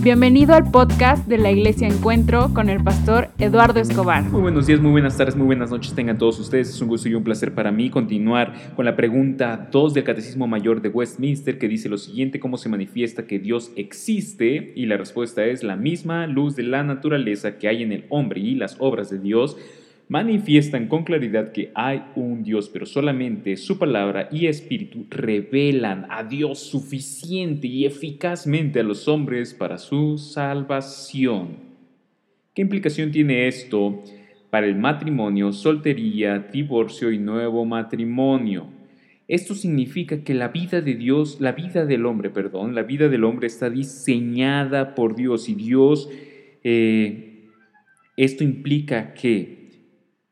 Bienvenido al podcast de la Iglesia Encuentro con el pastor Eduardo Escobar. Muy buenos días, muy buenas tardes, muy buenas noches tengan todos ustedes. Es un gusto y un placer para mí continuar con la pregunta 2 del Catecismo Mayor de Westminster que dice lo siguiente, ¿cómo se manifiesta que Dios existe? Y la respuesta es la misma luz de la naturaleza que hay en el hombre y las obras de Dios manifiestan con claridad que hay un Dios, pero solamente su palabra y espíritu revelan a Dios suficiente y eficazmente a los hombres para su salvación. ¿Qué implicación tiene esto para el matrimonio, soltería, divorcio y nuevo matrimonio? Esto significa que la vida de Dios, la vida del hombre, perdón, la vida del hombre está diseñada por Dios y Dios, eh, esto implica que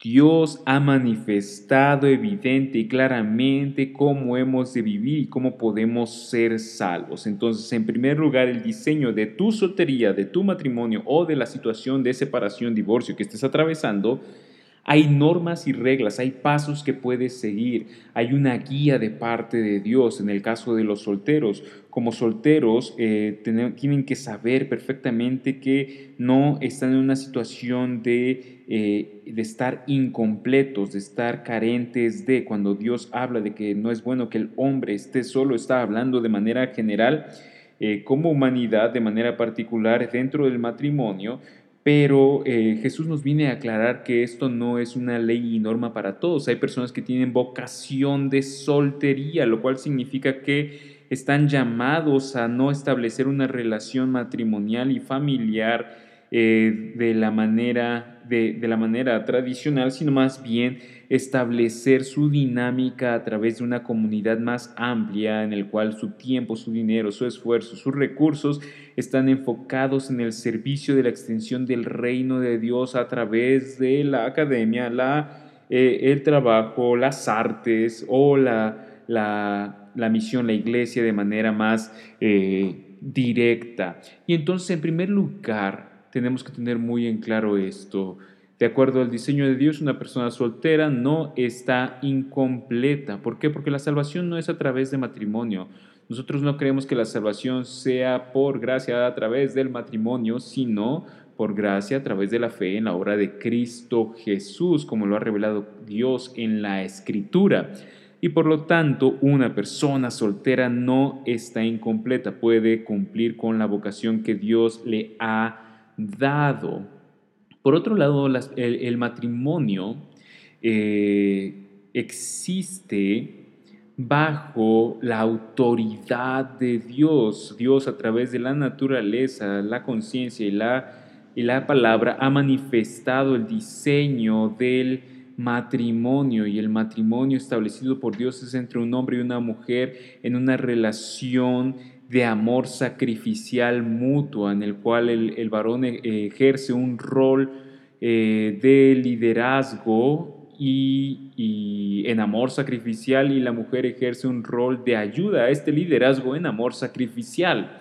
Dios ha manifestado evidente y claramente cómo hemos de vivir y cómo podemos ser salvos. Entonces, en primer lugar, el diseño de tu soltería, de tu matrimonio o de la situación de separación, divorcio que estés atravesando, hay normas y reglas, hay pasos que puedes seguir, hay una guía de parte de Dios. En el caso de los solteros, como solteros eh, tienen que saber perfectamente que no están en una situación de, eh, de estar incompletos, de estar carentes de, cuando Dios habla de que no es bueno que el hombre esté solo, está hablando de manera general. Eh, como humanidad de manera particular dentro del matrimonio, pero eh, Jesús nos viene a aclarar que esto no es una ley y norma para todos. Hay personas que tienen vocación de soltería, lo cual significa que están llamados a no establecer una relación matrimonial y familiar eh, de, la manera, de, la manera tradicional, sino más bien establecer su dinámica a través de una comunidad más amplia en el cual su tiempo, su dinero, su esfuerzo, sus recursos están enfocados en el servicio de la extensión del reino de Dios a través de la academia, la, eh, el trabajo, las artes o la, la, misión, la iglesia de manera más eh, directa. Y entonces, en primer lugar, tenemos que tener muy en claro esto. De acuerdo al diseño de Dios, una persona soltera no está incompleta. ¿Por qué? Porque la salvación no es a través de matrimonio. Nosotros no creemos que la salvación sea por gracia a través del matrimonio, sino por gracia a través de la fe en la obra de Cristo Jesús, como lo ha revelado Dios en la Escritura. Y por lo tanto, una persona soltera no está incompleta, puede cumplir con la vocación que Dios le ha dado. Por otro lado, el, matrimonio eh, existe bajo la autoridad de Dios. Dios a través de la naturaleza, la conciencia y la, y la palabra ha manifestado el diseño del matrimonio y el matrimonio establecido por Dios es entre un hombre y una mujer en una relación de amor sacrificial mutua en el cual el, varón e, ejerce un rol eh, de liderazgo y, en amor sacrificial y la mujer ejerce un rol de ayuda a este liderazgo en amor sacrificial,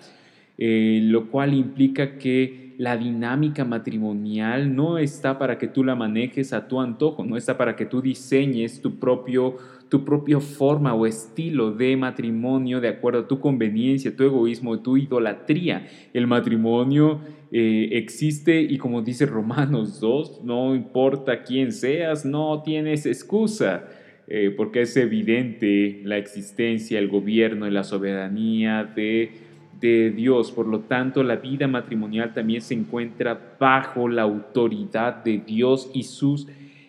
eh, lo cual implica que la dinámica matrimonial no está para que tú la manejes a tu antojo, no está para que tú diseñes tu propio tu propia forma o estilo de matrimonio de acuerdo a tu conveniencia, tu egoísmo, tu idolatría. El matrimonio eh, existe y como dice Romanos 2, no importa quién seas, no tienes excusa. Eh, porque es evidente la existencia, el gobierno y la soberanía de, de Dios. Por lo tanto, la vida matrimonial también se encuentra bajo la autoridad de Dios y sus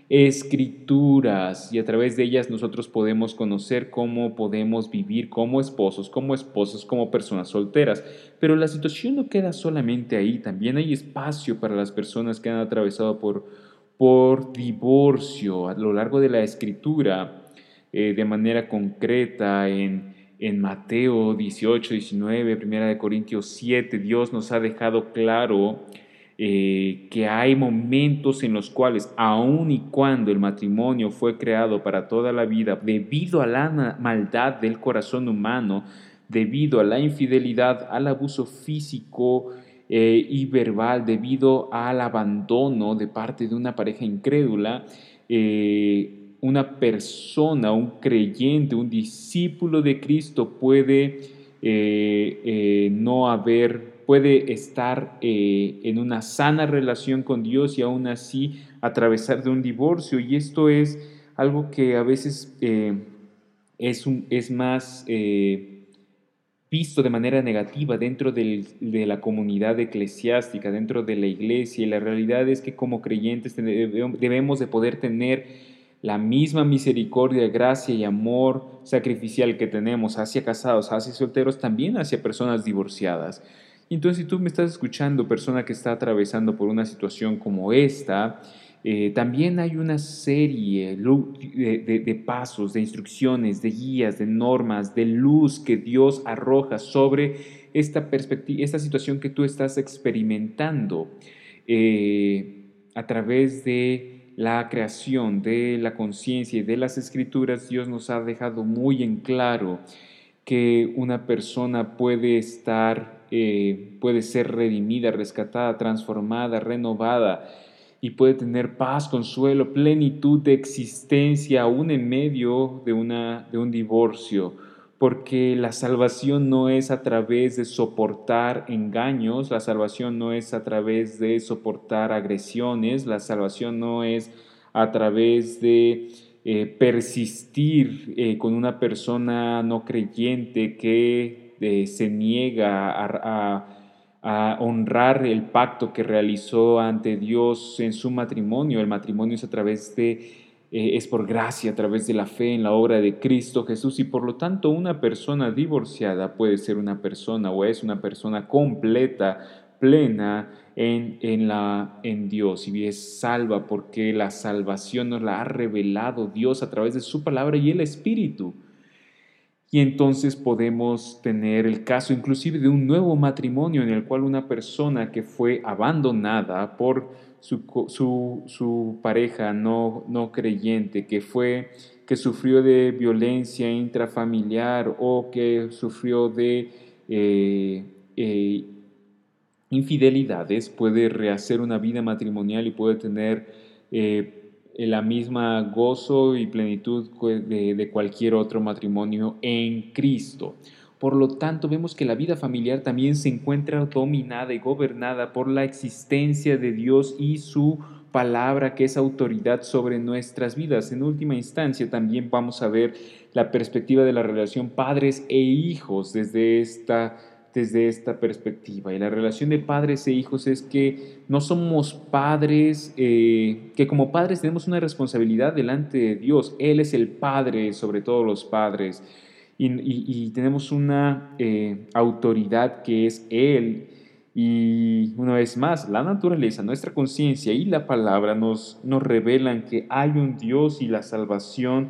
escrituras y a través de ellas nosotros podemos conocer cómo podemos vivir como esposos, como esposas, como personas solteras. Pero la situación no queda solamente ahí, también hay espacio para las personas que han atravesado por, por divorcio a lo largo de la escritura eh, de manera concreta en, en Mateo 18, 19, 1 Corintios 7, Dios nos ha dejado claro eh, que hay momentos en los cuales, aun y cuando el matrimonio fue creado para toda la vida, debido a la maldad del corazón humano, debido a la infidelidad, al abuso físico eh, y verbal, debido al abandono de parte de una pareja incrédula, eh, una persona, un creyente, un discípulo de Cristo puede no haber puede estar eh, en una sana relación con Dios y aún así atravesar de un divorcio. Y esto es algo que a veces eh, es, un, es, más visto de manera negativa dentro de la comunidad eclesiástica, dentro de la iglesia. Y la realidad es que como creyentes debemos de poder tener la misma misericordia, gracia y amor sacrificial que tenemos hacia casados, hacia solteros, también hacia personas divorciadas. Entonces, si tú me estás escuchando, persona que está atravesando por una situación como esta, eh, también hay una serie de, de, pasos, de instrucciones, de guías, de normas, de luz que Dios arroja sobre esta perspectiva, esta situación que tú estás experimentando eh, a través de la creación de la conciencia y de las escrituras, Dios nos ha dejado muy en claro que una persona puede estar, eh, puede ser redimida, rescatada, transformada, renovada y puede tener paz, consuelo, plenitud de existencia aún en medio de, una, de un divorcio porque la salvación no es a través de soportar engaños, la salvación no es a través de soportar agresiones, la salvación no es a través de eh, persistir eh, con una persona no creyente que eh, se niega a, honrar el pacto que realizó ante Dios en su matrimonio. El matrimonio es a través de eh, es por gracia a través de la fe en la obra de Cristo Jesús y por lo tanto una persona divorciada puede ser una persona o es una persona completa, plena en, en, la, en Dios y es salva porque la salvación nos la ha revelado Dios a través de su palabra y el Espíritu. Y entonces podemos tener el caso inclusive de un nuevo matrimonio en el cual una persona que fue abandonada por su, su, pareja no, no creyente, que fue que sufrió de violencia intrafamiliar o que sufrió de eh, eh, infidelidades, puede rehacer una vida matrimonial y puede tener eh, la misma gozo y plenitud de, de cualquier otro matrimonio en Cristo. Por lo tanto, vemos que la vida familiar también se encuentra dominada y gobernada por la existencia de Dios y su palabra que es autoridad sobre nuestras vidas. En última instancia, también vamos a ver la perspectiva de la relación padres e hijos desde esta, desde esta perspectiva. Y la relación de padres e hijos es que no somos padres, eh, que como padres tenemos una responsabilidad delante de Dios. Él es el Padre sobre todos los padres y, tenemos una eh, autoridad que es Él. Y una vez más, la naturaleza, nuestra conciencia y la palabra nos, nos revelan que hay un Dios y la salvación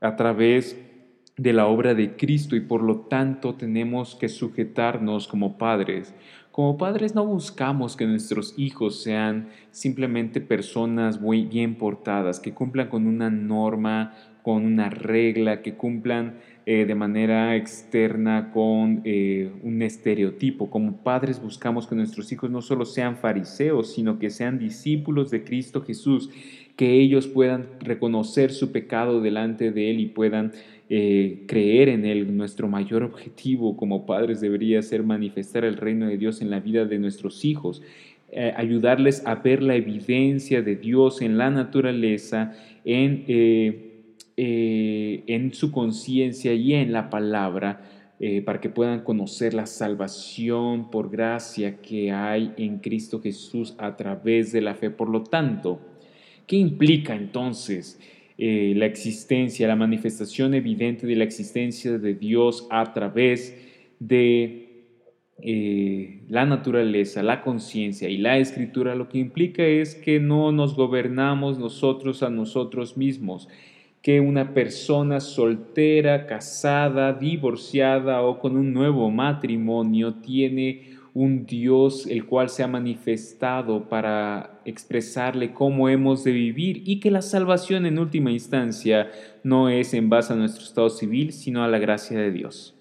a través de la obra de Cristo y por lo tanto tenemos que sujetarnos como padres. Como padres no buscamos que nuestros hijos sean simplemente personas muy bien portadas, que cumplan con una norma, con una regla, que cumplan eh, de manera externa con eh, un estereotipo. Como padres buscamos que nuestros hijos no solo sean fariseos, sino que sean discípulos de Cristo Jesús, que ellos puedan reconocer su pecado delante de Él y puedan eh, creer en Él. Nuestro mayor objetivo como padres debería ser manifestar el reino de Dios en la vida de nuestros hijos. ayudarles a ver la evidencia de Dios en la naturaleza, en eh, en su conciencia y en la palabra eh, para que puedan conocer la salvación por gracia que hay en Cristo Jesús a través de la fe. Por lo tanto, ¿qué implica entonces eh, la existencia, la manifestación evidente de la existencia de Dios a través de la naturaleza, la conciencia y la escritura? Lo que implica es que no nos gobernamos nosotros a nosotros mismos que una persona soltera, casada, divorciada o con un nuevo matrimonio tiene un Dios el cual se ha manifestado para expresarle cómo hemos de vivir y que la salvación en última instancia no es en base a nuestro estado civil, sino a la gracia de Dios.